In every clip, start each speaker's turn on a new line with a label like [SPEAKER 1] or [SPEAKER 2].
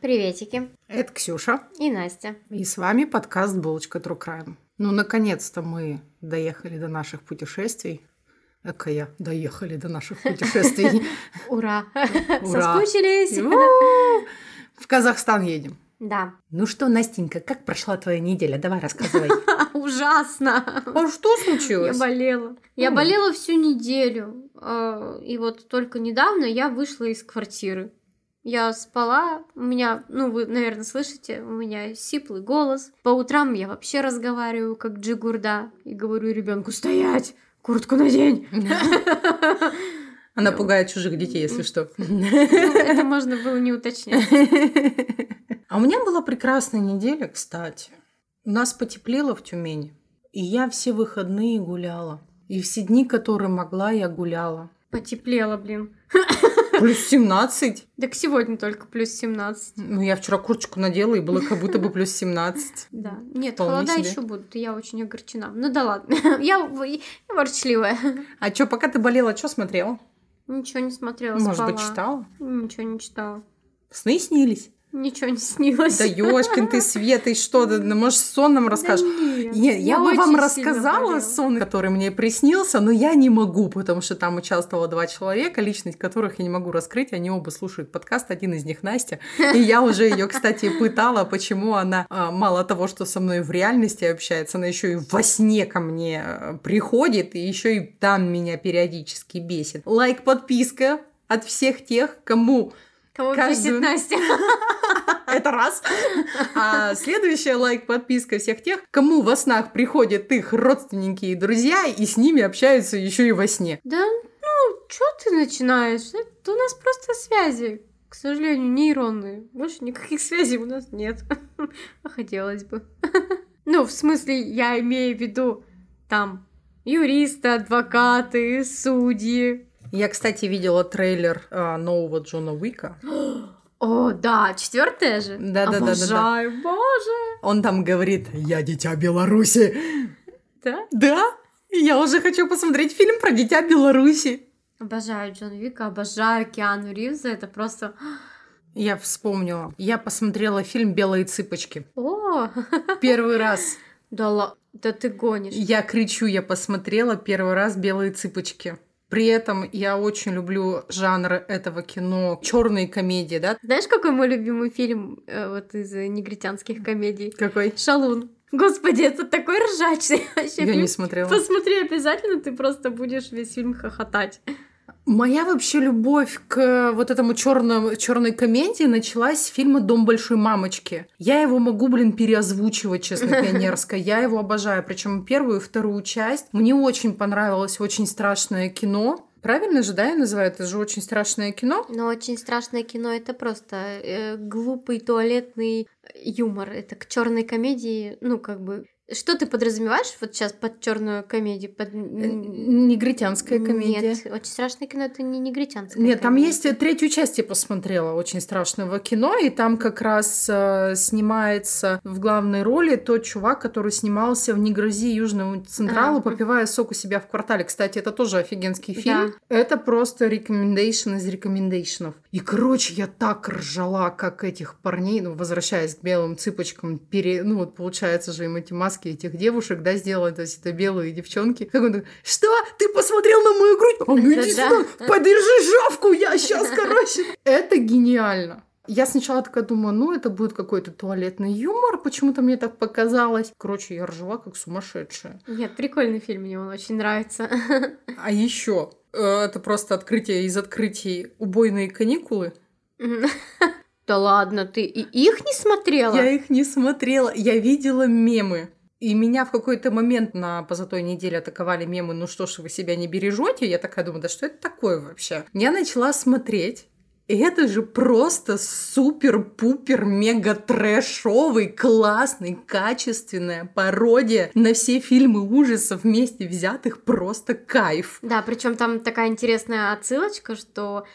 [SPEAKER 1] Приветики.
[SPEAKER 2] Это Ксюша.
[SPEAKER 1] И Настя.
[SPEAKER 2] И с вами подкаст «Булочка True Crime». Ну, наконец-то мы доехали до наших путешествий. Эка я, доехали до наших путешествий.
[SPEAKER 1] Ура! Соскучились?
[SPEAKER 2] В Казахстан едем.
[SPEAKER 1] Да.
[SPEAKER 2] Ну что, Настенька, как прошла твоя неделя? Давай рассказывай.
[SPEAKER 1] Ужасно.
[SPEAKER 2] А что
[SPEAKER 1] Я
[SPEAKER 2] случилось?
[SPEAKER 1] болела. Я болела всю неделю. э, И вот только недавно я вышла из квартиры. Я спала, у меня, ну вы, наверное, слышите, у меня сиплый голос. По утрам я вообще разговариваю как джигурда и говорю ребенку стоять, куртку надень.
[SPEAKER 2] Она пугает чужих детей, если что.
[SPEAKER 1] Ну, Это можно было не уточнять.
[SPEAKER 2] А у меня была прекрасная неделя, кстати. У нас потеплело в Тюмени. И я все выходные гуляла. И все дни, которые могла, я гуляла.
[SPEAKER 1] Потеплело, блин.
[SPEAKER 2] Плюс 17.
[SPEAKER 1] Так сегодня только плюс 17.
[SPEAKER 2] Ну, я вчера курточку надела, и было как будто бы плюс 17.
[SPEAKER 1] Да. Нет,
[SPEAKER 2] Вполне
[SPEAKER 1] холода
[SPEAKER 2] себе.
[SPEAKER 1] еще будут, я очень огорчена. Ну да ладно. Я, я ворчливая.
[SPEAKER 2] А чё, пока ты болела, что смотрела?
[SPEAKER 1] Ничего не смотрела,
[SPEAKER 2] Может
[SPEAKER 1] спала.
[SPEAKER 2] быть, читала?
[SPEAKER 1] Ничего не читала.
[SPEAKER 2] Сны снились?
[SPEAKER 1] Ничего не снилось.
[SPEAKER 2] Да ёшкин ты, Света, и что? Ну, может, сон нам расскажешь?
[SPEAKER 1] нет.
[SPEAKER 2] Не, я, бы вам рассказала
[SPEAKER 1] болела.
[SPEAKER 2] сон, который мне приснился, но я не могу, потому что там участвовало два человека, личность которых я не могу раскрыть. Они оба слушают подкаст, один из них Настя. И я уже ее, кстати, пытала, почему она а, мало того, что со мной в реальности общается, она еще и во сне ко мне э, приходит, и еще и там меня периодически бесит. Лайк, подписка от всех тех, кому
[SPEAKER 1] Кого
[SPEAKER 2] Каждую-
[SPEAKER 1] бесит Настя?
[SPEAKER 2] это раз. А следующая лайк, подписка всех тех, кому во снах приходят их родственники и друзья, и с ними общаются еще и во сне.
[SPEAKER 1] Да ну, что ты начинаешь? Это у нас просто связи. К сожалению, нейронные. Больше никаких связей у нас нет. А хотелось бы. Ну, в смысле, я имею в виду там юристы, адвокаты, судьи.
[SPEAKER 2] Я, кстати, видела трейлер а, нового Джона Уика.
[SPEAKER 1] О, да, четвертая же.
[SPEAKER 2] Да-да-да-да-да.
[SPEAKER 1] Обожаю, боже.
[SPEAKER 2] Он там говорит «Я дитя Беларуси».
[SPEAKER 1] Да?
[SPEAKER 2] Да? Я уже хочу посмотреть фильм про дитя Беларуси.
[SPEAKER 1] Обожаю Джон Вика, обожаю Киану Ривза. Это просто...
[SPEAKER 2] Я вспомнила. Я посмотрела фильм «Белые цыпочки».
[SPEAKER 1] О,
[SPEAKER 2] Первый раз.
[SPEAKER 1] да, да ты гонишь.
[SPEAKER 2] Я кричу, я посмотрела первый раз «Белые цыпочки». При этом я очень люблю жанр этого кино, черные комедии, да?
[SPEAKER 1] Знаешь, какой мой любимый фильм э, вот из негритянских комедий?
[SPEAKER 2] Какой?
[SPEAKER 1] Шалун. Господи, это такой ржачный вообще
[SPEAKER 2] Я
[SPEAKER 1] фильм.
[SPEAKER 2] не смотрела.
[SPEAKER 1] Посмотри обязательно, ты просто будешь весь фильм хохотать.
[SPEAKER 2] Моя вообще любовь к вот этому черному, черной комедии началась с фильма «Дом большой мамочки». Я его могу, блин, переозвучивать, честно, пионерско. Я его обожаю. Причем первую и вторую часть. Мне очень понравилось «Очень страшное кино». Правильно же, да, я называю? Это же «Очень страшное кино».
[SPEAKER 1] Но очень страшное кино это просто э, глупый туалетный юмор. Это к черной комедии, ну, как бы. Что ты подразумеваешь вот сейчас под черную комедию? Под...
[SPEAKER 2] Негритянская комедия.
[SPEAKER 1] Нет, очень страшное кино это не негритянская
[SPEAKER 2] Нет, там
[SPEAKER 1] комедия.
[SPEAKER 2] есть э, третью часть я посмотрела очень страшного кино, и там как раз э, снимается в главной роли тот чувак, который снимался в «Не грози Южному Централу»,
[SPEAKER 1] А.
[SPEAKER 2] попивая сок у себя в квартале. Кстати, это тоже офигенский фильм.
[SPEAKER 1] Да.
[SPEAKER 2] Это просто рекомендейшн из рекомендейшнов. И, короче, я так ржала, как этих парней, ну, возвращаясь к белым цыпочкам, пере... ну, вот получается же им эти маски этих девушек, да, сделали, то есть это белые девчонки. Как он такой, что? Ты посмотрел на мою грудь? А ну иди сюда, подержи жавку, я сейчас, короче. Это гениально. Я сначала такая думаю, ну, это будет какой-то туалетный юмор, почему-то мне так показалось. Короче, я ржала как сумасшедшая.
[SPEAKER 1] Нет, прикольный фильм, мне он очень нравится.
[SPEAKER 2] А еще это просто открытие из открытий убойные каникулы.
[SPEAKER 1] Да ладно, ты и их не смотрела?
[SPEAKER 2] Я их не смотрела, я видела мемы. И меня в какой-то момент на позатой неделе атаковали мемы, ну что ж вы себя не бережете? Я такая думаю, да что это такое вообще? Я начала смотреть, это же просто супер-пупер мега трэшовый, классный, качественная пародия на все фильмы ужасов вместе взятых просто кайф.
[SPEAKER 1] Да, причем там такая интересная отсылочка, что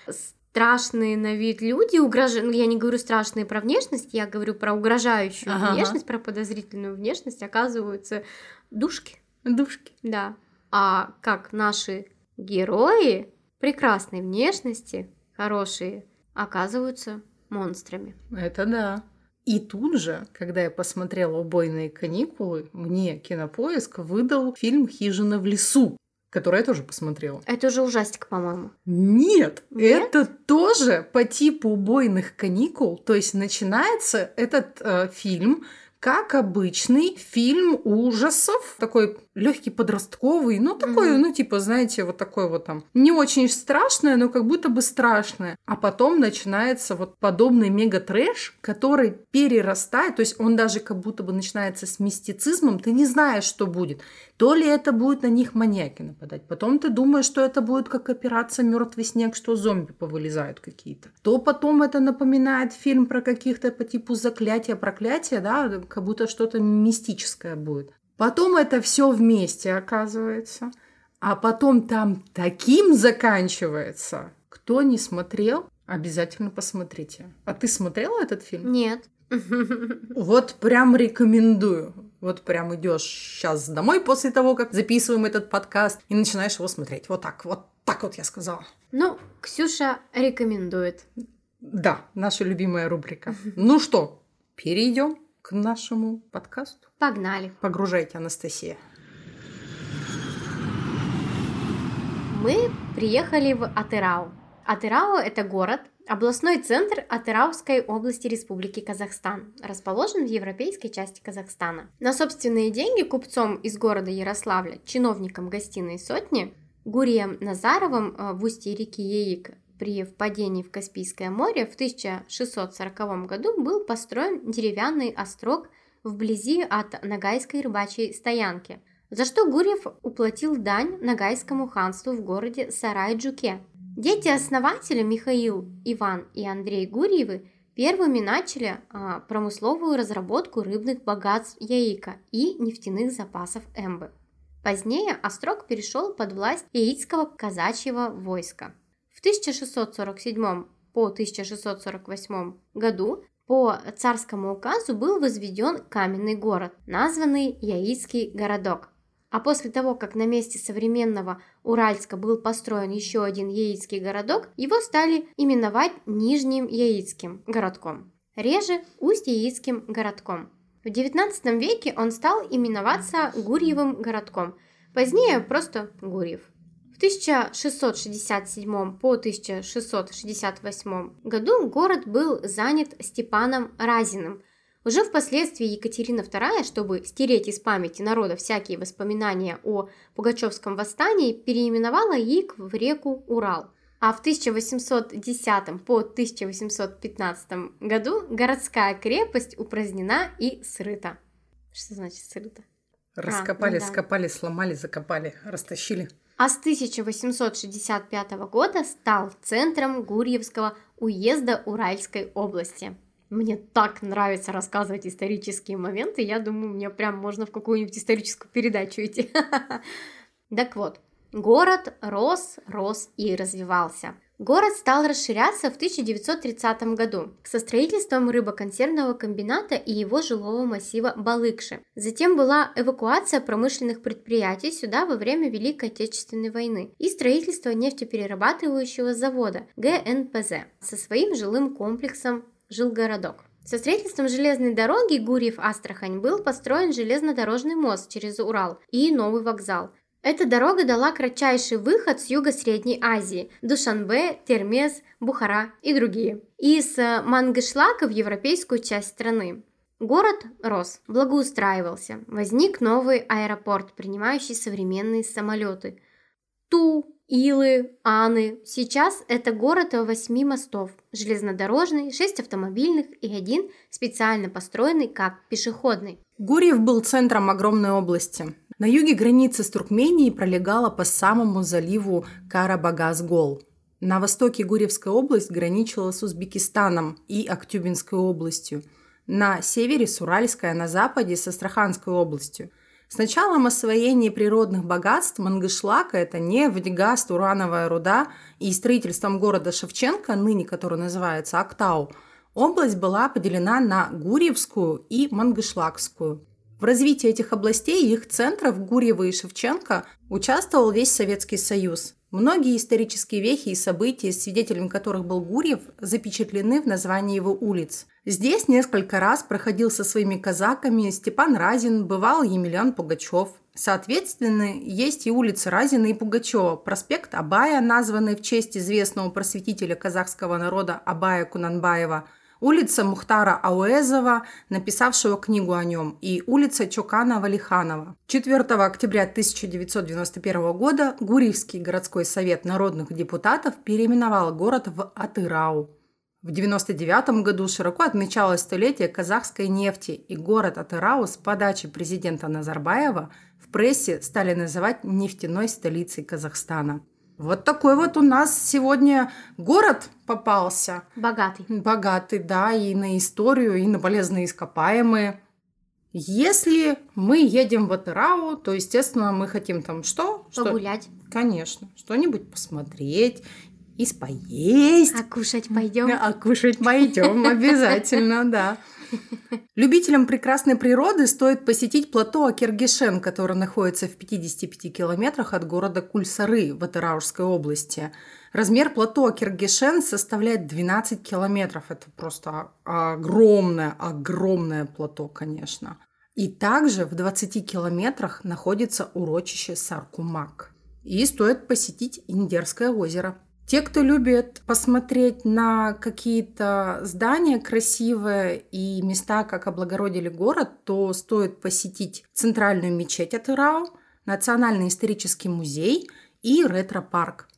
[SPEAKER 1] страшные на вид люди, угрож... ну, я не говорю страшные про внешность, я говорю про угрожающую ага. внешность, про подозрительную внешность, оказываются душки.
[SPEAKER 2] Душки.
[SPEAKER 1] Да. А как наши герои прекрасной внешности, хорошие, оказываются монстрами.
[SPEAKER 2] Это да. И тут же, когда я посмотрела «Убойные каникулы», мне Кинопоиск выдал фильм «Хижина в лесу», который я тоже посмотрела.
[SPEAKER 1] Это уже ужастик, по-моему.
[SPEAKER 2] Нет, Нет, это тоже по типу убойных каникул. То есть начинается этот э, фильм как обычный фильм ужасов, такой легкий подростковый, ну такой, mm-hmm. ну типа, знаете, вот такой вот там не очень страшное, но как будто бы страшное. А потом начинается вот подобный мега-трэш, который перерастает, то есть он даже как будто бы начинается с мистицизмом, ты не знаешь, что будет. То ли это будет на них маньяки нападать, потом ты думаешь, что это будет как операция Мертвый снег, что зомби повылезают какие-то. То потом это напоминает фильм про каких-то по типу заклятия, проклятия, да, как будто что-то мистическое будет. Потом это все вместе оказывается. А потом там таким заканчивается. Кто не смотрел, обязательно посмотрите. А ты смотрела этот фильм?
[SPEAKER 1] Нет.
[SPEAKER 2] Вот прям рекомендую. Вот прям идешь сейчас домой после того, как записываем этот подкаст, и начинаешь его смотреть. Вот так, вот так вот я сказала.
[SPEAKER 1] Ну, Ксюша рекомендует.
[SPEAKER 2] Да, наша любимая рубрика. Ну что, перейдем к нашему подкасту.
[SPEAKER 1] Погнали.
[SPEAKER 2] Погружайте, Анастасия.
[SPEAKER 1] Мы приехали в Атырау. Атырау – это город, областной центр Атырауской области Республики Казахстан, расположен в европейской части Казахстана. На собственные деньги купцом из города Ярославля, чиновником гостиной сотни, Гурием Назаровым э, в устье реки Яик при впадении в Каспийское море в 1640 году был построен деревянный острог вблизи от Нагайской рыбачьей стоянки, за что Гурьев уплатил дань Нагайскому ханству в городе Сарай-Джуке. Дети основателя Михаил, Иван и Андрей Гурьевы первыми начали а, промысловую разработку рыбных богатств Яика и нефтяных запасов Эмбы. Позднее острог перешел под власть яицкого казачьего войска. В 1647 по 1648 году по царскому указу был возведен каменный город, названный Яицкий городок. А после того, как на месте современного Уральска был построен еще один яицкий городок, его стали именовать Нижним Яицким городком, реже Усть-Яицким городком. В XIX веке он стал именоваться Гурьевым городком, позднее просто Гурьев. В 1667 по 1668 году город был занят Степаном Разиным. Уже впоследствии Екатерина II, чтобы стереть из памяти народа всякие воспоминания о Пугачевском восстании, переименовала Яик в реку Урал. А в 1810 по 1815 году городская крепость упразднена и срыта. Что значит срыта?
[SPEAKER 2] Раскопали, а, ну да. скопали, сломали, закопали, растащили
[SPEAKER 1] а с 1865 года стал центром Гурьевского уезда Уральской области. Мне так нравится рассказывать исторические моменты, я думаю, мне прям можно в какую-нибудь историческую передачу идти. Так вот, город рос, рос и развивался. Город стал расширяться в 1930 году со строительством рыбоконсервного комбината и его жилого массива Балыкши. Затем была эвакуация промышленных предприятий сюда во время Великой Отечественной войны и строительство нефтеперерабатывающего завода ГНПЗ со своим жилым комплексом «Жилгородок». Со строительством железной дороги Гурьев-Астрахань был построен железнодорожный мост через Урал и новый вокзал – Эта дорога дала кратчайший выход с юго-средней Азии – Душанбе, Термез, Бухара и другие. Из э, Мангышлака в европейскую часть страны. Город рос, благоустраивался. Возник новый аэропорт, принимающий современные самолеты. Ту, Илы, Аны. Сейчас это город восьми мостов. Железнодорожный, шесть автомобильных и один специально построенный как пешеходный.
[SPEAKER 2] Гурьев был центром огромной области. На юге граница с Туркменией пролегала по самому заливу Карабагаз-Гол. На востоке Гурьевская область граничила с Узбекистаном и Актюбинской областью. На севере с Уральской, а на западе с Астраханской областью. С началом освоения природных богатств Мангышлака – это нефть, газ, урановая руда и строительством города Шевченко, ныне который называется Актау, область была поделена на Гурьевскую и Мангышлакскую – в развитии этих областей и их центров Гурьева и Шевченко участвовал весь Советский Союз. Многие исторические вехи и события, свидетелем которых был Гурьев, запечатлены в названии его улиц. Здесь несколько раз проходил со своими казаками Степан Разин, бывал Емельян Пугачев. Соответственно, есть и улицы Разина и Пугачева, проспект Абая, названный в честь известного просветителя казахского народа Абая Кунанбаева – улица Мухтара Ауэзова, написавшего книгу о нем, и улица Чокана Валиханова. 4 октября 1991 года Гурьевский городской совет народных депутатов переименовал город в Атырау. В 1999 году широко отмечалось столетие казахской нефти, и город Атырау с подачи президента Назарбаева в прессе стали называть нефтяной столицей Казахстана. Вот такой вот у нас сегодня город попался.
[SPEAKER 1] Богатый.
[SPEAKER 2] Богатый, да, и на историю, и на полезные ископаемые. Если мы едем в Атырау, то, естественно, мы хотим там что?
[SPEAKER 1] Погулять.
[SPEAKER 2] Что? Конечно. Что-нибудь посмотреть и поесть.
[SPEAKER 1] А кушать пойдем.
[SPEAKER 2] А кушать пойдем обязательно, да. Любителям прекрасной природы стоит посетить плато Акергишен, которое находится в 55 километрах от города Кульсары в Атыраушской области. Размер плато Акергишен составляет 12 километров. Это просто огромное, огромное плато, конечно. И также в 20 километрах находится урочище Саркумак. И стоит посетить Индерское озеро. Те, кто любит посмотреть на какие-то здания красивые и места, как облагородили город, то стоит посетить центральную мечеть Атырау, Национальный исторический музей и ретро-парк.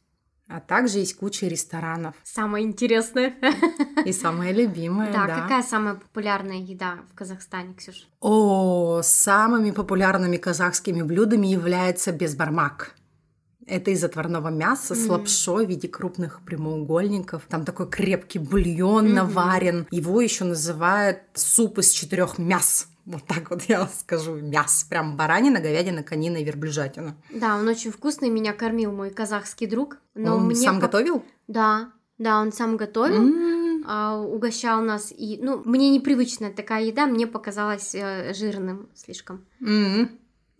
[SPEAKER 2] А также есть куча ресторанов.
[SPEAKER 1] Самое интересное.
[SPEAKER 2] И самое любимое, да.
[SPEAKER 1] Да, какая самая популярная еда в Казахстане, Ксюш?
[SPEAKER 2] О, самыми популярными казахскими блюдами является безбармак. Это из отварного мяса mm-hmm. с лапшой в виде крупных прямоугольников. Там такой крепкий бульон mm-hmm. наварен. Его еще называют суп из четырех мяс. Вот так вот я скажу, мяс. Прям баранина, говядина, конина и верблюжатина.
[SPEAKER 1] Да, он очень вкусный, меня кормил мой казахский друг.
[SPEAKER 2] Но он мне сам по... готовил?
[SPEAKER 1] Да, да, он сам готовил. Mm-hmm. А, угощал нас и ну мне непривычная такая еда мне показалась э, жирным слишком
[SPEAKER 2] mm-hmm.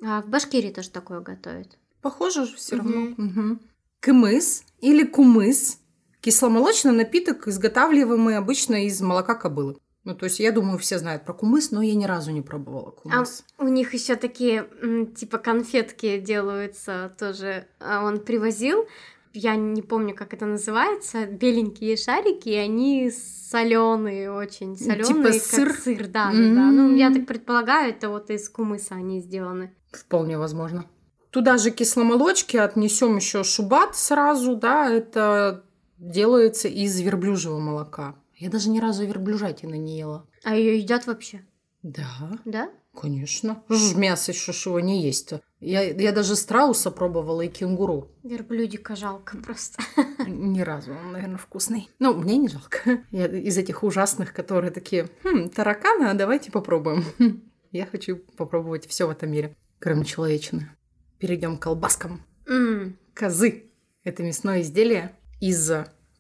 [SPEAKER 1] а в Башкирии тоже такое готовят
[SPEAKER 2] Похоже же все равно. Угу. Кымыс или кумыс – кисломолочный напиток, изготавливаемый обычно из молока кобылы. Ну, то есть, я думаю, все знают про кумыс, но я ни разу не пробовала кумыс.
[SPEAKER 1] А у них еще такие, типа, конфетки делаются тоже. А он привозил, я не помню, как это называется, беленькие шарики, и они соленые, очень соленые,
[SPEAKER 2] типа
[SPEAKER 1] как
[SPEAKER 2] сыр,
[SPEAKER 1] сыр да, mm-hmm. да, да. Ну, я так предполагаю, это вот из кумыса они сделаны.
[SPEAKER 2] Вполне возможно. Туда же кисломолочки отнесем еще шубат сразу, да, это делается из верблюжьего молока. Я даже ни разу верблюжатины не ела.
[SPEAKER 1] А ее едят вообще?
[SPEAKER 2] Да.
[SPEAKER 1] Да?
[SPEAKER 2] Конечно. Ж мясо еще его не есть-то. Я, я даже страуса пробовала и кенгуру.
[SPEAKER 1] Верблюдика жалко просто.
[SPEAKER 2] Ни разу. Он, наверное, вкусный. Ну, мне не жалко. Я из этих ужасных, которые такие, хм, тараканы, а давайте попробуем. Я хочу попробовать все в этом мире, кроме человечины. Перейдем к колбаскам.
[SPEAKER 1] Mm.
[SPEAKER 2] Козы. Это мясное изделие из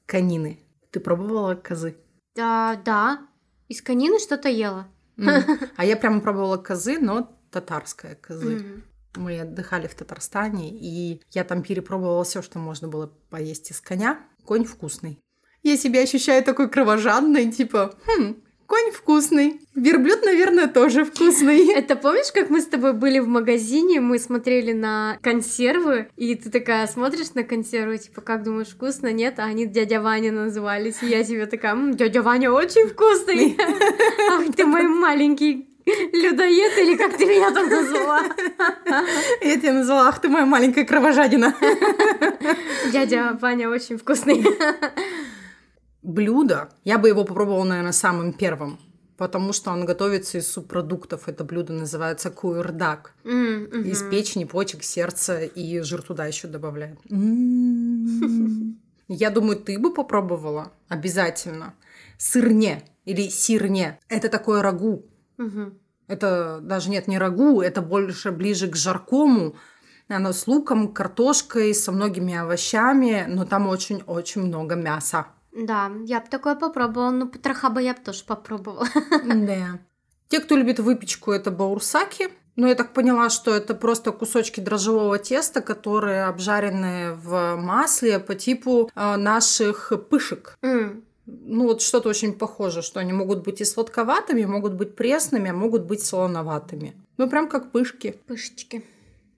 [SPEAKER 2] конины. Ты пробовала козы?
[SPEAKER 1] Да, да. Из конины что-то ела.
[SPEAKER 2] Mm. А я прямо пробовала козы, но татарская козы. Mm. Мы отдыхали в Татарстане, и я там перепробовала все, что можно было поесть из коня. Конь вкусный. Я себя ощущаю такой кровожадной, типа, хм, Конь вкусный. Верблюд, наверное, тоже вкусный.
[SPEAKER 1] Это помнишь, как мы с тобой были в магазине, мы смотрели на консервы, и ты такая смотришь на консервы, типа, как думаешь, вкусно, нет? А они дядя Ваня назывались. И я тебе такая, «М, дядя Ваня очень вкусный. Ах ты мой маленький людоед, или как ты меня там назвала?
[SPEAKER 2] Я тебя назвала, ах ты моя маленькая кровожадина.
[SPEAKER 1] Дядя Ваня очень вкусный.
[SPEAKER 2] Блюдо. Я бы его попробовала, наверное, самым первым. Потому что он готовится из субпродуктов. Это блюдо называется куердак.
[SPEAKER 1] М, мгм.
[SPEAKER 2] Из печени, почек, сердца и жир туда еще добавляют. Я думаю, ты бы попробовала обязательно. Сырне или сирне. Это такое рагу. Это даже нет, не рагу, это больше ближе к жаркому. Оно с луком, картошкой, со многими овощами, но там очень-очень много мяса.
[SPEAKER 1] Да, я бы такое попробовала, но потроха бы я бы тоже попробовала.
[SPEAKER 2] Да. Те, кто любит выпечку, это баурсаки. Но я так поняла, что это просто кусочки дрожжевого теста, которые обжарены в масле по типу э, наших пышек.
[SPEAKER 1] М,
[SPEAKER 2] Ну вот что-то очень похоже, что они могут быть и сладковатыми, могут быть пресными, а могут быть солоноватыми. Ну прям как пышки.
[SPEAKER 1] Пышечки.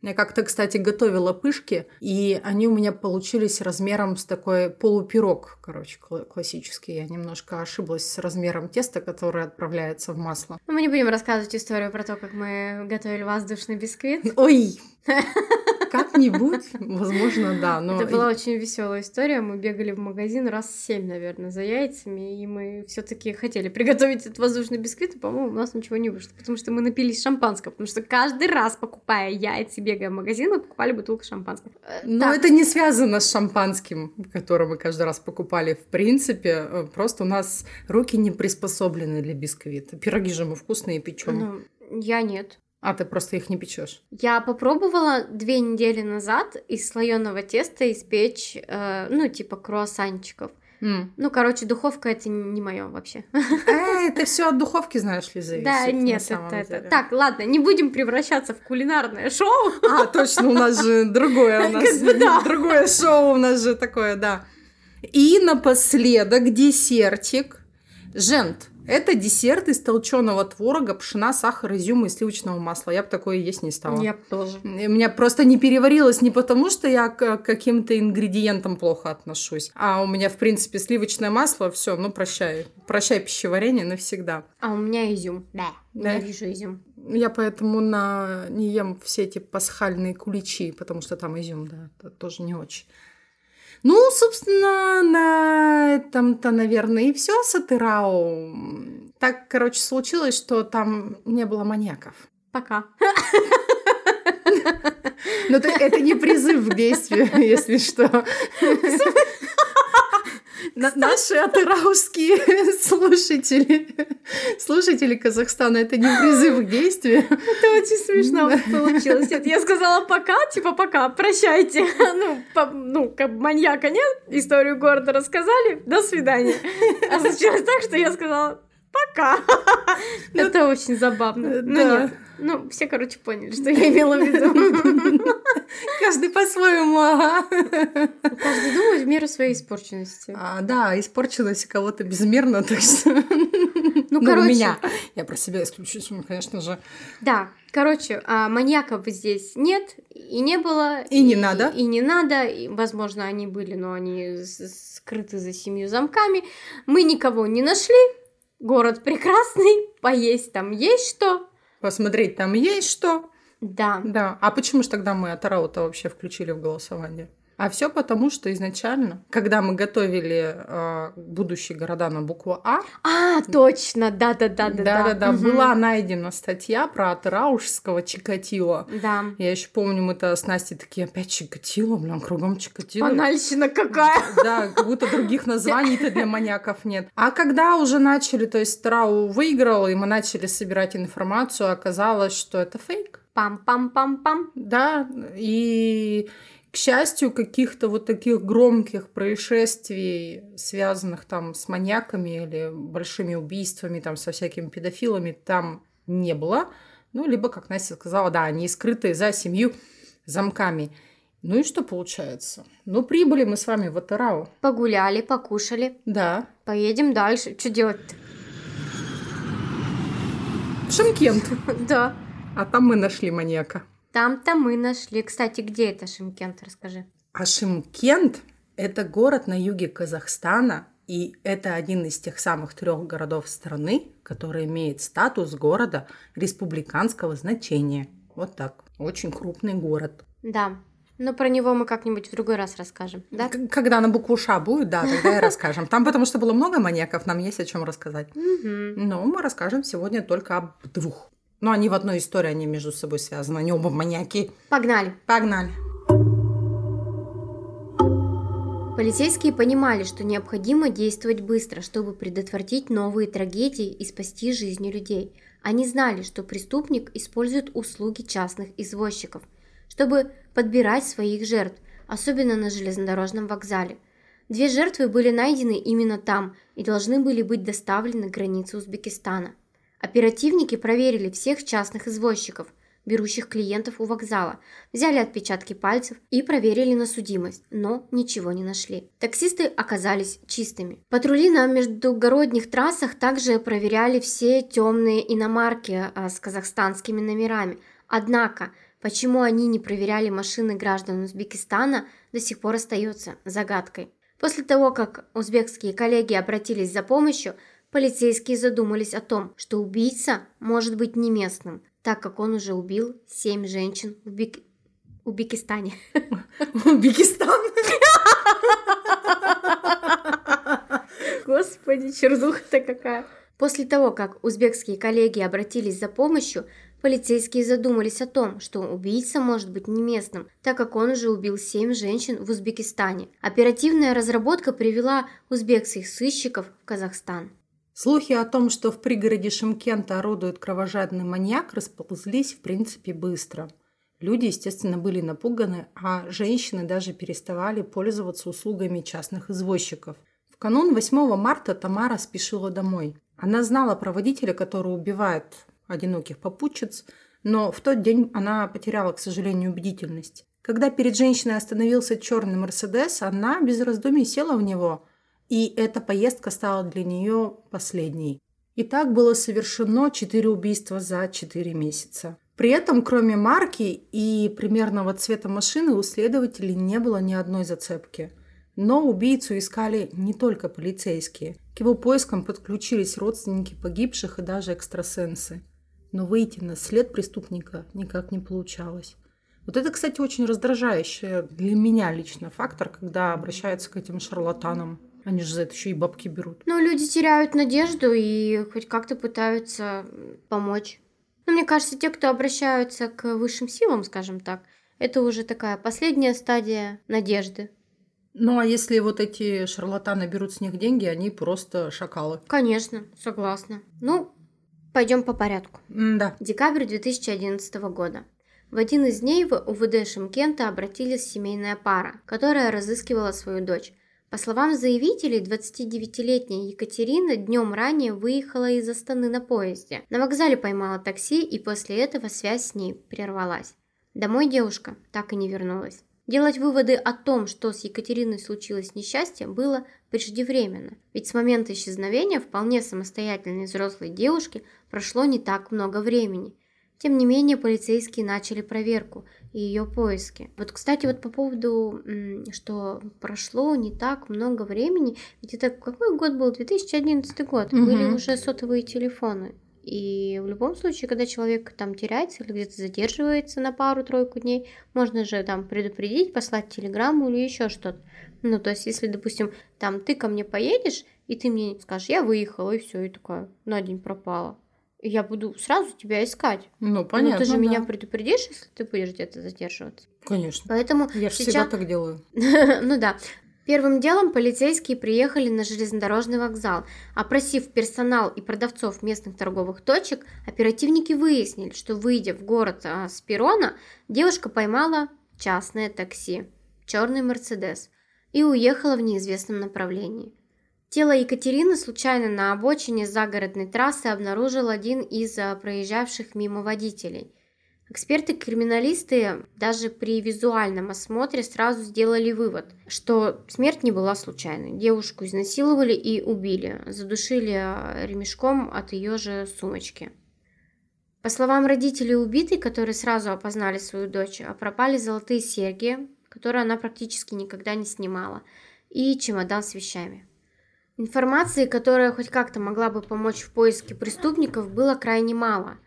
[SPEAKER 2] Я как-то, кстати, готовила пышки, и они у меня получились размером с такой полупирог, короче, кла- классический. Я немножко ошиблась с размером теста, которое отправляется в масло.
[SPEAKER 1] Мы не будем рассказывать историю про то, как мы готовили воздушный бисквит.
[SPEAKER 2] Ой! Как-нибудь, возможно, да, но...
[SPEAKER 1] Это была очень веселая история. Мы бегали в магазин раз семь, наверное, за яйцами, и мы все-таки хотели приготовить этот воздушный бисквит, и, по-моему, у нас ничего не вышло, потому что мы напились шампанского, потому что каждый раз, покупая яйца и бегая в магазин, мы покупали бутылку шампанского. Э,
[SPEAKER 2] Но
[SPEAKER 1] так,
[SPEAKER 2] это не связано с шампанским, которое мы каждый раз покупали. В принципе, э, просто у нас руки не приспособлены для бисквита. Пироги же мы вкусные печем.
[SPEAKER 1] ну, я нет.
[SPEAKER 2] А ты просто их не печешь.
[SPEAKER 1] Я попробовала две недели назад из слоеного теста испечь, э, ну, типа круассанчиков. Ну, короче, духовка это не мое вообще.
[SPEAKER 2] Э, это все от духовки, знаешь ли, зависит.
[SPEAKER 1] Да, нет, это, это. Так, ладно, не будем превращаться в кулинарное шоу.
[SPEAKER 2] А, точно, у нас же другое, у нас
[SPEAKER 1] Господа.
[SPEAKER 2] другое шоу у нас же такое, да. И напоследок десертик. Жент. Это десерт из толченого творога, пшена, сахара, изюма и сливочного масла. Я бы такое есть не стала.
[SPEAKER 1] Я тоже.
[SPEAKER 2] У меня просто не переварилось не потому, что я к каким-то ингредиентам плохо отношусь, а у меня, в принципе, сливочное масло, все, ну прощай. Прощай пищеварение навсегда.
[SPEAKER 1] А у меня изюм. Да.
[SPEAKER 2] Да?
[SPEAKER 1] Ненавижу изюм.
[SPEAKER 2] Я поэтому на... не ем все эти пасхальные куличи, потому что там изюм, да, это тоже не очень. Ну, собственно, на этом-то, наверное, и все с Атырау. Так, короче, случилось, что там не было маньяков.
[SPEAKER 1] Пока.
[SPEAKER 2] Но это, это не призыв к действию, если что. На- Наши атырауские слушатели, слушатели Казахстана, это не призыв к действию.
[SPEAKER 1] Это очень смешно получилось. Это я сказала пока, типа пока, прощайте. Ну, по- ну, как маньяка нет, историю города рассказали, до свидания. А случилось так, что я сказала пока. Это очень забавно. Ну нет, ну все, короче, поняли, что я имела в виду.
[SPEAKER 2] Каждый по-своему, ага.
[SPEAKER 1] Каждый думает в меру своей испорченности.
[SPEAKER 2] А, да, испорчилось у кого-то безмерно, так что...
[SPEAKER 1] Ну,
[SPEAKER 2] у
[SPEAKER 1] короче.
[SPEAKER 2] меня. Я про себя исключительно, конечно же.
[SPEAKER 1] Да, короче, а, маньяков здесь нет и не было.
[SPEAKER 2] И не надо.
[SPEAKER 1] И не надо. И, возможно, они были, но они скрыты за семью замками. Мы никого не нашли. Город прекрасный, поесть там есть что.
[SPEAKER 2] Посмотреть там есть что.
[SPEAKER 1] Да.
[SPEAKER 2] Да. А почему же тогда мы Атарау-то вообще включили в голосование? А все потому, что изначально, когда мы готовили э, будущие города на букву А,
[SPEAKER 1] А, точно, да-да-да-да.
[SPEAKER 2] да-да-да,
[SPEAKER 1] Мгм.
[SPEAKER 2] была найдена статья про Атараушского Чикатило.
[SPEAKER 1] Да.
[SPEAKER 2] Я еще помню, мы-то с Настей такие, опять Чикатило, блин, кругом Чикатило.
[SPEAKER 1] Банальщина какая.
[SPEAKER 2] Да, как будто других названий-то для маньяков нет. А когда уже начали, то есть Трау выиграл, и мы начали собирать информацию, оказалось, что это фейк.
[SPEAKER 1] Пам-пам-пам-пам.
[SPEAKER 2] Да, и к счастью, каких-то вот таких громких происшествий, связанных там с маньяками или большими убийствами, там со всякими педофилами, там не было. Ну, либо, как Настя сказала, да, они скрыты за семью замками. Ну и что получается? Ну, прибыли мы с вами в Атырау.
[SPEAKER 1] Погуляли, покушали.
[SPEAKER 2] Да.
[SPEAKER 1] Поедем дальше. Что делать-то?
[SPEAKER 2] В Шимкент.
[SPEAKER 1] Да.
[SPEAKER 2] А там мы нашли маньяка.
[SPEAKER 1] Там-то мы нашли. Кстати, где это Шимкент, расскажи.
[SPEAKER 2] А Шимкент – это город на юге Казахстана, и это один из тех самых трех городов страны, который имеет статус города республиканского значения. Вот так. Очень крупный город.
[SPEAKER 1] Да. Но про него мы как-нибудь в другой раз расскажем, да?
[SPEAKER 2] Когда на букву Ш будет, да, тогда и расскажем. Там потому что было много маньяков, нам есть о чем рассказать. Но мы расскажем сегодня только об двух. Но они в одной истории, они между собой связаны. Они оба маньяки.
[SPEAKER 1] Погнали.
[SPEAKER 2] Погнали.
[SPEAKER 1] Полицейские понимали, что необходимо действовать быстро, чтобы предотвратить новые трагедии и спасти жизни людей. Они знали, что преступник использует услуги частных извозчиков, чтобы подбирать своих жертв, особенно на железнодорожном вокзале. Две жертвы были найдены именно там и должны были быть доставлены к границе Узбекистана. Оперативники проверили всех частных извозчиков, берущих клиентов у вокзала, взяли отпечатки пальцев и проверили на судимость, но ничего не нашли. Таксисты оказались чистыми. Патрули на междугородних трассах также проверяли все темные иномарки а, с казахстанскими номерами. Однако, почему они не проверяли машины граждан Узбекистана, до сих пор остается загадкой. После того, как узбекские коллеги обратились за помощью, полицейские задумались о том, что убийца может быть не местным, так как он уже убил семь женщин в Бик- Узбекистане.
[SPEAKER 2] Узбекистан.
[SPEAKER 1] Господи, чердуха-то какая. После того, как узбекские коллеги обратились за помощью, полицейские задумались о том, что убийца может быть не местным, так как он уже убил семь женщин в Узбекистане. Оперативная разработка привела узбекских сыщиков в Казахстан.
[SPEAKER 2] Слухи о том, что в пригороде Шимкента орудует кровожадный маньяк, расползлись в принципе быстро. Люди, естественно, были напуганы, а женщины даже переставали пользоваться услугами частных извозчиков. В канун 8 марта Тамара спешила домой. Она знала про водителя, который убивает одиноких попутчиц, но в тот день она потеряла, к сожалению, бдительность. Когда перед женщиной остановился черный Мерседес, она без раздумий села в него, и эта поездка стала для нее последней. И так было совершено четыре убийства за четыре месяца. При этом, кроме марки и примерного цвета машины, у следователей не было ни одной зацепки. Но убийцу искали не только полицейские. К его поискам подключились родственники погибших и даже экстрасенсы. Но выйти на след преступника никак не получалось. Вот это, кстати, очень раздражающий для меня лично фактор, когда обращаются к этим шарлатанам. Они же за это еще и бабки берут.
[SPEAKER 1] Но люди теряют надежду и хоть как-то пытаются помочь. Но мне кажется, те, кто обращаются к высшим силам, скажем так, это уже такая последняя стадия надежды.
[SPEAKER 2] Ну а если вот эти шарлатаны берут с них деньги, они просто шакалы.
[SPEAKER 1] Конечно, согласна. Ну, пойдем по порядку.
[SPEAKER 2] Да.
[SPEAKER 1] Декабрь 2011 года. В один из дней в УВД Шимкента обратилась семейная пара, которая разыскивала свою дочь. По словам заявителей, 29-летняя Екатерина днем ранее выехала из Астаны на поезде. На вокзале поймала такси и после этого связь с ней прервалась. Домой девушка так и не вернулась. Делать выводы о том, что с Екатериной случилось несчастье, было преждевременно, ведь с момента исчезновения вполне самостоятельной взрослой девушки прошло не так много времени. Тем не менее, полицейские начали проверку и ее поиски. Вот, кстати, вот по поводу, что прошло не так много времени, ведь это какой год был? 2011 год.
[SPEAKER 2] Мгм.
[SPEAKER 1] Были уже сотовые телефоны. И в любом случае, когда человек там теряется или где-то задерживается на пару-тройку дней, можно же там предупредить, послать телеграмму или еще что-то. Ну, то есть, если, допустим, там ты ко мне поедешь, и ты мне скажешь, я выехала, и все, и такая, на день пропала. Я буду сразу тебя искать.
[SPEAKER 2] Ну,
[SPEAKER 1] Ну,
[SPEAKER 2] понятно.
[SPEAKER 1] ты же
[SPEAKER 2] да.
[SPEAKER 1] меня предупредишь, если ты будешь где-то задерживаться.
[SPEAKER 2] Конечно.
[SPEAKER 1] Поэтому
[SPEAKER 2] Я же
[SPEAKER 1] сейчас...
[SPEAKER 2] всегда так делаю.
[SPEAKER 1] ну да. Первым делом полицейские приехали на железнодорожный вокзал. Опросив персонал и продавцов местных торговых точек, оперативники выяснили, что выйдя в город а, с перрона, девушка поймала частное такси, черный Мерседес, и уехала в неизвестном направлении. Тело Екатерины случайно на обочине загородной трассы обнаружил один из а, проезжавших мимо водителей. Эксперты-криминалисты даже при визуальном осмотре сразу сделали вывод, что смерть не была случайной. Девушку изнасиловали и убили, задушили а, ремешком от ее же сумочки. По словам родителей убитой, которые сразу опознали свою дочь, а пропали золотые серьги, которые она практически никогда не снимала, и чемодан с вещами. Информации, которая хоть как-то могла бы помочь в поиске преступников, было крайне мало.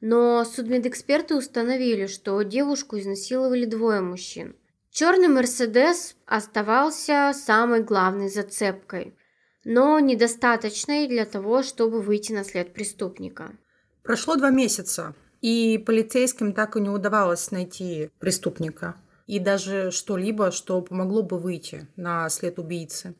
[SPEAKER 1] Но судмедэксперты установили, что девушку изнасиловали двое мужчин. Черный Мерседес оставался самой главной зацепкой, но недостаточной для того, чтобы выйти на след преступника.
[SPEAKER 2] Прошло два месяца, и полицейским так и не удавалось найти преступника. И даже что-либо, что помогло бы выйти на след убийцы.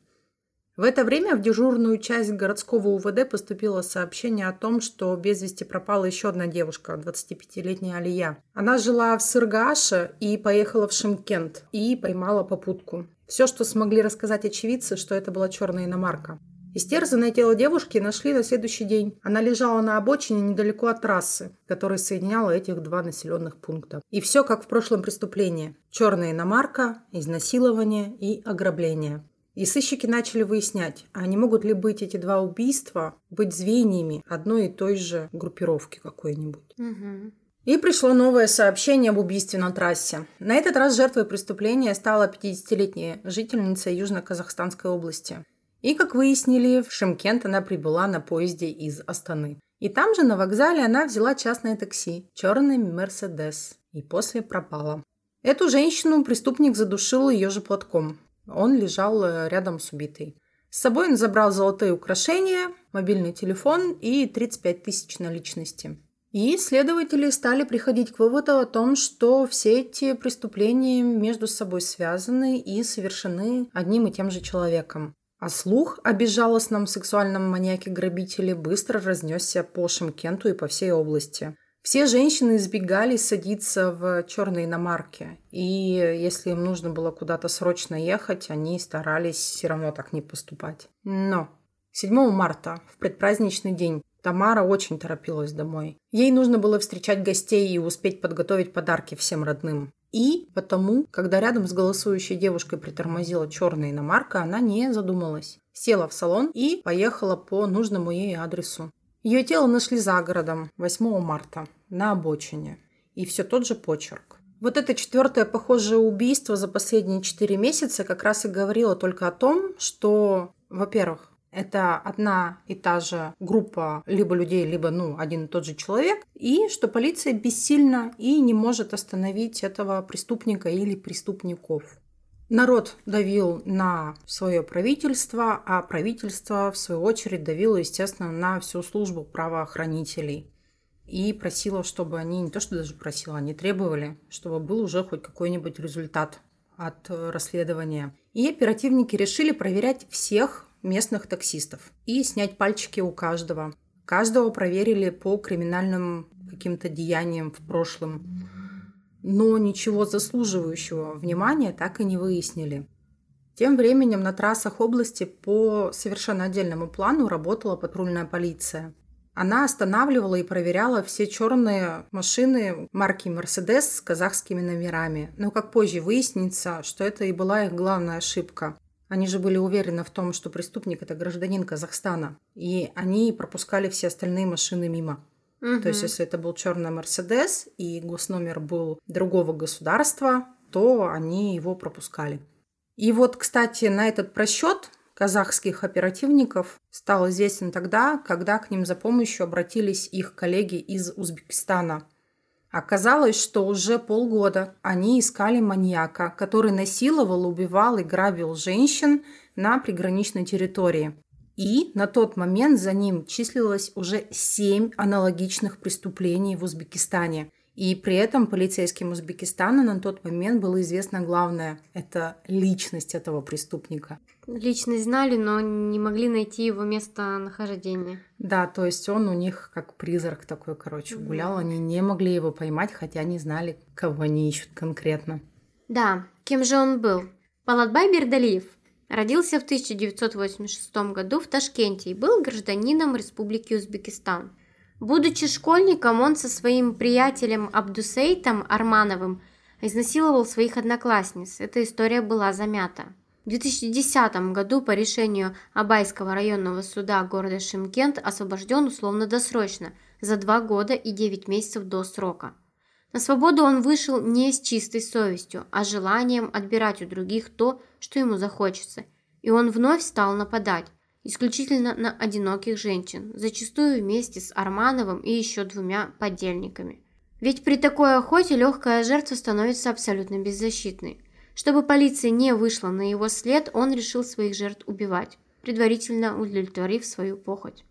[SPEAKER 2] В это время в дежурную часть городского УВД поступило сообщение о том, что без вести пропала еще одна девушка, 25-летняя Алия. Она жила в Сыргаше и поехала в Шимкент и поймала попутку. Все, что смогли рассказать очевидцы, что это была черная иномарка. Истерзанное тело девушки нашли на следующий день. Она лежала на обочине недалеко от трассы, которая соединяла этих два населенных пункта. И все как в прошлом преступлении. Черная иномарка, изнасилование и ограбление. И сыщики начали выяснять, а не могут ли быть эти два убийства быть звеньями одной и той же группировки какой-нибудь.
[SPEAKER 1] Угу.
[SPEAKER 2] И пришло новое сообщение об убийстве на трассе. На этот раз жертвой преступления стала 50-летняя жительница Южно-Казахстанской области. И, как выяснили, в Шимкент она прибыла на поезде из Астаны. И там же на вокзале она взяла частное такси, черный Мерседес, и после пропала. Эту женщину преступник задушил ее же платком. Он лежал э, рядом с убитой. С собой он забрал золотые украшения, мобильный телефон и 35 тысяч наличности. И следователи стали приходить к выводу о том, что все эти преступления между собой связаны и совершены одним и тем же человеком. А слух о безжалостном сексуальном маньяке-грабителе быстро разнесся по Шимкенту и по всей области. Все женщины избегали садиться в черные иномарки. И если им нужно было куда-то срочно ехать, они старались все равно так не поступать. Но 7 марта, в предпраздничный день, Тамара очень торопилась домой. Ей нужно было встречать гостей и успеть подготовить подарки всем родным. И потому, когда рядом с голосующей девушкой притормозила черная иномарка, она не задумалась. Села в салон и поехала по нужному ей адресу. Ее тело нашли за городом 8 марта на обочине. И все тот же почерк. Вот это четвертое похожее убийство за последние четыре месяца как раз и говорило только о том, что, во-первых, это одна и та же группа либо людей, либо ну, один и тот же человек, и что полиция бессильна и не может остановить этого преступника или преступников. Народ давил на свое правительство, а правительство, в свою очередь, давило, естественно, на всю службу правоохранителей. И просило, чтобы они, не то что даже просило, они требовали, чтобы был уже хоть какой-нибудь результат от расследования. И оперативники решили проверять всех местных таксистов и снять пальчики у каждого. Каждого проверили по криминальным каким-то деяниям в прошлом. Но ничего заслуживающего внимания так и не выяснили. Тем временем на трассах области по совершенно отдельному плану работала патрульная полиция. Она останавливала и проверяла все черные машины марки Mercedes с казахскими номерами. Но как позже выяснится, что это и была их главная ошибка. Они же были уверены в том, что преступник – это гражданин Казахстана. И они пропускали все остальные машины мимо. Угу. То есть, если это был черный Мерседес и госномер был другого государства, то они его пропускали. И вот, кстати, на этот просчет казахских оперативников стал известен тогда, когда к ним за помощью обратились их коллеги из Узбекистана. Оказалось, что уже полгода они искали маньяка, который насиловал, убивал и грабил женщин на приграничной территории. И на тот момент за ним числилось уже семь аналогичных преступлений в Узбекистане – и при этом полицейским Узбекистана на тот момент было известно главное – это личность этого преступника.
[SPEAKER 1] Личность знали, но не могли найти его местонахождение.
[SPEAKER 2] Да, то есть он у них как призрак такой, короче, гулял. Они не могли его поймать, хотя не знали, кого они ищут конкретно.
[SPEAKER 1] Да, кем же он был? Палатбай Бердалиев родился в 1986 году в Ташкенте и был гражданином Республики Узбекистан – Будучи школьником, он со своим приятелем Абдусейтом Армановым изнасиловал своих одноклассниц. Эта история была замята. В 2010 году по решению Абайского районного суда города Шимкент освобожден условно-досрочно за два года и девять месяцев до срока. На свободу он вышел не с чистой совестью, а желанием отбирать у других то, что ему захочется. И он вновь стал нападать, исключительно на одиноких женщин, зачастую вместе с Армановым и еще двумя подельниками. Ведь при такой охоте легкая жертва становится абсолютно беззащитной. Чтобы полиция не вышла на его след, он решил своих жертв убивать, предварительно удовлетворив свою похоть.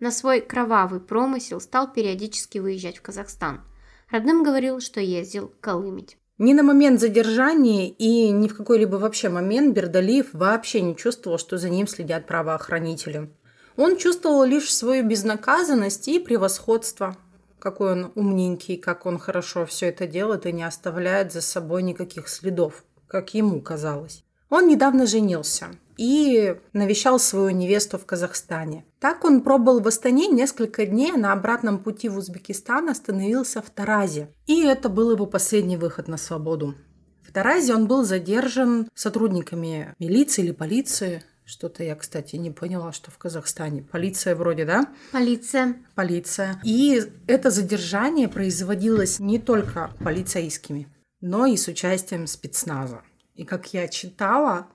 [SPEAKER 1] На свой кровавый промысел стал периодически выезжать в Казахстан. Родным говорил, что ездил колымить.
[SPEAKER 2] Ни на момент задержания и ни в какой-либо вообще момент Бердалиев вообще не чувствовал, что за ним следят правоохранители. Он чувствовал лишь свою безнаказанность и превосходство. Какой он умненький, как он хорошо все это делает и не оставляет за собой никаких следов, как ему казалось. Он недавно женился и навещал свою невесту в Казахстане. Так он пробыл в Астане несколько дней, а на обратном пути в Узбекистан остановился в Таразе. И это был его последний выход на свободу. В Таразе он был задержан сотрудниками милиции или полиции. Что-то я, кстати, не поняла, что в Казахстане. Полиция вроде, да?
[SPEAKER 1] Полиция.
[SPEAKER 2] Полиция. И это задержание производилось не только полицейскими, но и с участием спецназа. И как я читала,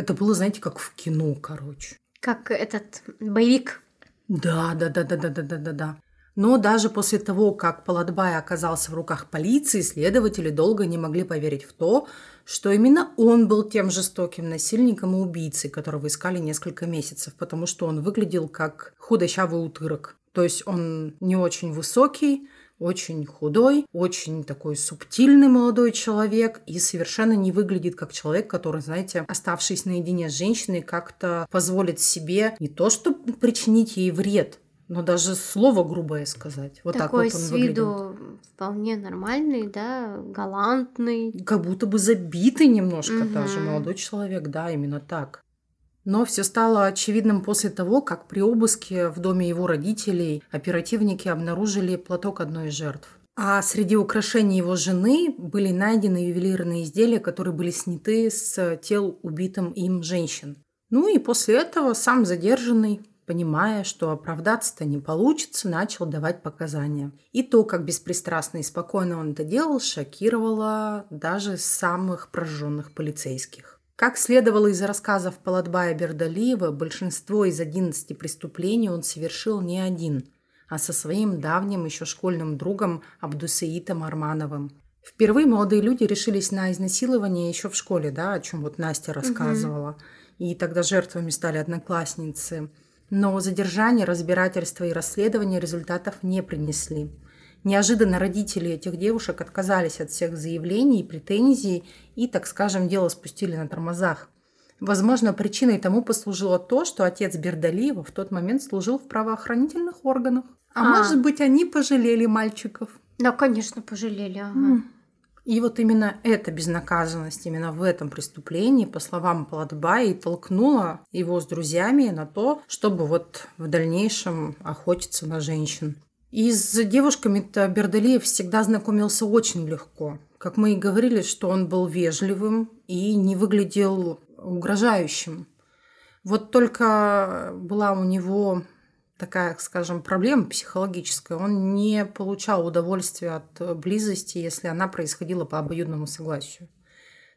[SPEAKER 2] это было, знаете, как в кино, короче.
[SPEAKER 1] Как этот боевик.
[SPEAKER 2] Да, да, да, да, да, да, да, да, да. Но даже после того, как Паладбай оказался в руках полиции, следователи долго не могли поверить в то, что именно он был тем жестоким насильником и убийцей, которого искали несколько месяцев, потому что он выглядел как худощавый утырок. То есть он не очень высокий, очень худой, очень такой субтильный молодой человек и совершенно не выглядит как человек, который, знаете, оставшись наедине с женщиной, как-то позволит себе не то, что причинить ей вред, но даже слово грубое сказать. Вот
[SPEAKER 1] Такой
[SPEAKER 2] так вот он
[SPEAKER 1] с
[SPEAKER 2] выглядит.
[SPEAKER 1] виду вполне нормальный, да, галантный.
[SPEAKER 2] Как будто бы забитый немножко
[SPEAKER 1] Мгм.
[SPEAKER 2] даже молодой человек, да, именно так. Но все стало очевидным после того, как при обыске в доме его родителей оперативники обнаружили платок одной из жертв. А среди украшений его жены были найдены ювелирные изделия, которые были сняты с тел убитым им женщин. Ну и после этого сам задержанный, понимая, что оправдаться-то не получится, начал давать показания. И то, как беспристрастно и спокойно он это делал, шокировало даже самых прожженных полицейских. Как следовало из рассказов Паладбая Бердалиева, большинство из 11 преступлений он совершил не один, а со своим давним еще школьным другом Абдусеитом Армановым. Впервые молодые люди решились на изнасилование еще в школе, да, о чем вот Настя рассказывала. И тогда жертвами стали одноклассницы. Но задержание, разбирательство и расследование результатов не принесли. Неожиданно родители этих девушек отказались от всех заявлений и претензий и, так скажем, дело спустили на тормозах. Возможно, причиной тому послужило то, что отец Бердалиева в тот момент служил в правоохранительных органах. А,
[SPEAKER 1] А.
[SPEAKER 2] может быть, они пожалели мальчиков.
[SPEAKER 1] Да, конечно, пожалели. Ага.
[SPEAKER 2] И вот именно эта безнаказанность, именно в этом преступлении, по словам Паладбая, и толкнула его с друзьями на то, чтобы вот в дальнейшем охотиться на женщин. И с девушками-то Бердалиев всегда знакомился очень легко. Как мы и говорили, что он был вежливым и не выглядел угрожающим. Вот только была у него такая, скажем, проблема психологическая. Он не получал удовольствия от близости, если она происходила по обоюдному согласию.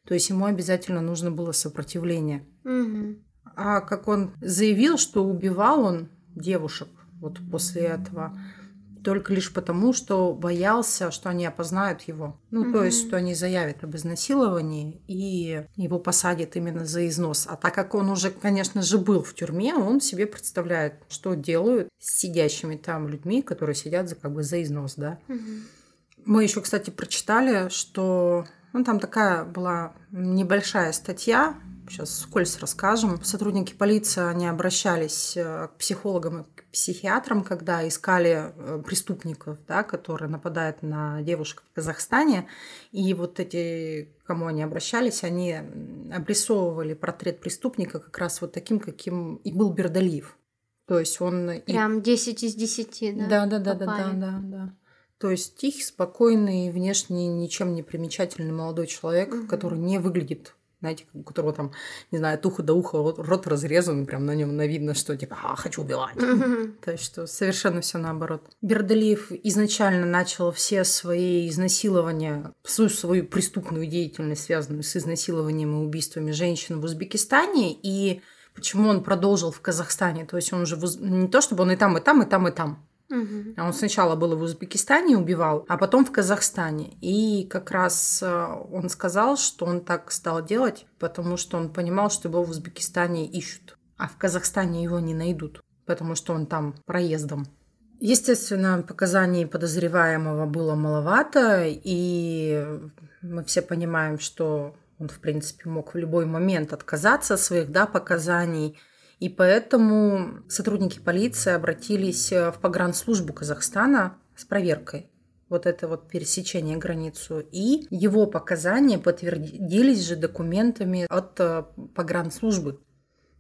[SPEAKER 2] То есть ему обязательно нужно было сопротивление.
[SPEAKER 1] Мгм.
[SPEAKER 2] А как он заявил, что убивал он девушек вот после этого, только лишь потому, что боялся, что они опознают его. Ну, то есть, что они заявят об изнасиловании и его посадят именно за износ. А так как он уже, конечно же, был в тюрьме, он себе представляет, что делают с сидящими там людьми, которые сидят за, как бы за износ, да.
[SPEAKER 1] Мгм.
[SPEAKER 2] Мы еще, кстати, прочитали, что ну, там такая была небольшая статья, сейчас вскользь расскажем. Сотрудники полиции, они обращались э, к психологам и к психиатрам, когда искали э, преступников, да, которые нападают на девушек в Казахстане. И вот эти, кому они обращались, они обрисовывали портрет преступника как раз вот таким, каким и был Бердалиев. То есть он и
[SPEAKER 1] Прям 10 из 10, да?
[SPEAKER 2] да, да, да, да, да, да, да. То есть тихий, спокойный, внешне ничем не примечательный молодой человек,
[SPEAKER 1] Мгм.
[SPEAKER 2] который не выглядит знаете, у которого там, не знаю, от уха до уха рот, рот разрезан, прям на нем видно, что типа, а, хочу убивать. То есть, что совершенно все наоборот. Бердалиев изначально начал все свои изнасилования, всю свою преступную деятельность, связанную с изнасилованием и убийствами женщин в Узбекистане, и почему он продолжил в Казахстане. То есть он уже в... не то, чтобы он и там, и там, и там, и там. А Он сначала был в Узбекистане, убивал, а потом в Казахстане. И как раз э, он сказал, что он так стал делать, потому что он понимал, что его в Узбекистане ищут, а в Казахстане его не найдут, потому что он там проездом. Естественно, показаний подозреваемого было маловато, и мы все понимаем, что он, в принципе, мог в любой момент отказаться от своих да, показаний. И поэтому сотрудники полиции обратились э, в погранслужбу Казахстана с проверкой вот это вот пересечение границу. И его показания подтвердились же документами от э, погранслужбы.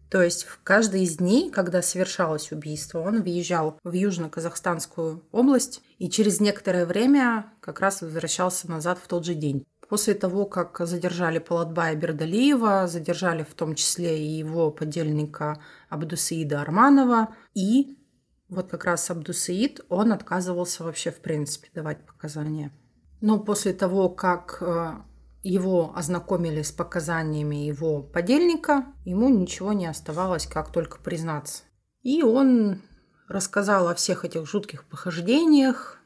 [SPEAKER 2] То есть в каждый из дней, когда совершалось убийство, он въезжал в Южно-Казахстанскую область и через некоторое время как раз возвращался назад в тот же день. После того, как задержали Палатбая Бердалиева, задержали в том числе и его подельника Абдусаида Арманова, и вот как раз Абдусаид, он отказывался вообще в принципе давать показания. Но после того, как э, его ознакомили с показаниями его подельника, ему ничего не оставалось, как только признаться. И он рассказал о всех этих жутких похождениях,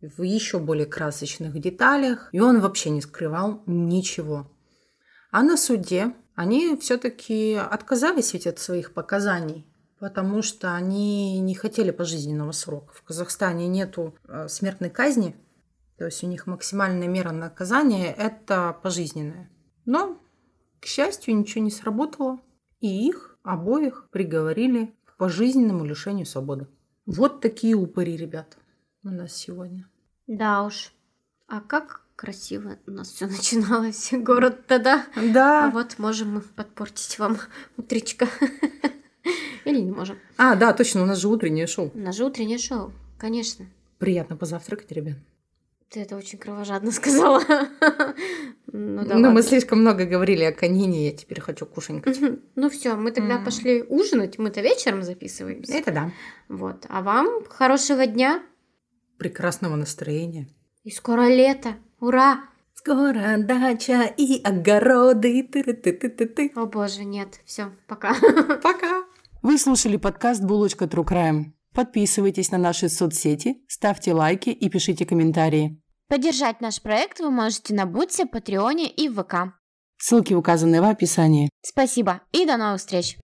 [SPEAKER 2] в еще более красочных деталях, и он вообще не скрывал ничего. А на суде они все-таки отказались ведь от своих показаний, потому что они не хотели пожизненного срока. В Казахстане нету э, смертной казни, то есть у них максимальная мера наказания – это пожизненное. Но, к счастью, ничего не сработало, и их обоих приговорили к пожизненному лишению свободы. Вот такие упыри, ребят, у нас сегодня.
[SPEAKER 1] Да уж. А как красиво у нас все начиналось. Город тогда. А
[SPEAKER 2] Да.
[SPEAKER 1] вот можем мы подпортить вам утречко. Или не можем.
[SPEAKER 2] А, да, точно, у нас же утреннее шоу.
[SPEAKER 1] У нас же утреннее шоу. Конечно.
[SPEAKER 2] Приятно позавтракать, ребят.
[SPEAKER 1] Ты это очень кровожадно сказала. Ну да
[SPEAKER 2] Ну, мы слишком много говорили о конине, я теперь хочу кушанькать.
[SPEAKER 1] Ну все, мы тогда пошли ужинать. Мы-то вечером записываемся.
[SPEAKER 2] Это да.
[SPEAKER 1] Вот. А вам хорошего дня.
[SPEAKER 2] Прекрасного настроения.
[SPEAKER 1] И скоро лето. Ура!
[SPEAKER 2] Скоро дача и огороды. Ты-ты-ты-ты-ты.
[SPEAKER 1] О боже, нет. Все, пока.
[SPEAKER 2] Пока.
[SPEAKER 3] Вы слушали подкаст «Булочка True Crime». Подписывайтесь на наши соцсети, ставьте лайки и пишите комментарии.
[SPEAKER 4] Поддержать наш проект вы можете на Бутсе, Патреоне и ВК.
[SPEAKER 3] Ссылки указаны в описании.
[SPEAKER 4] Спасибо и до новых встреч!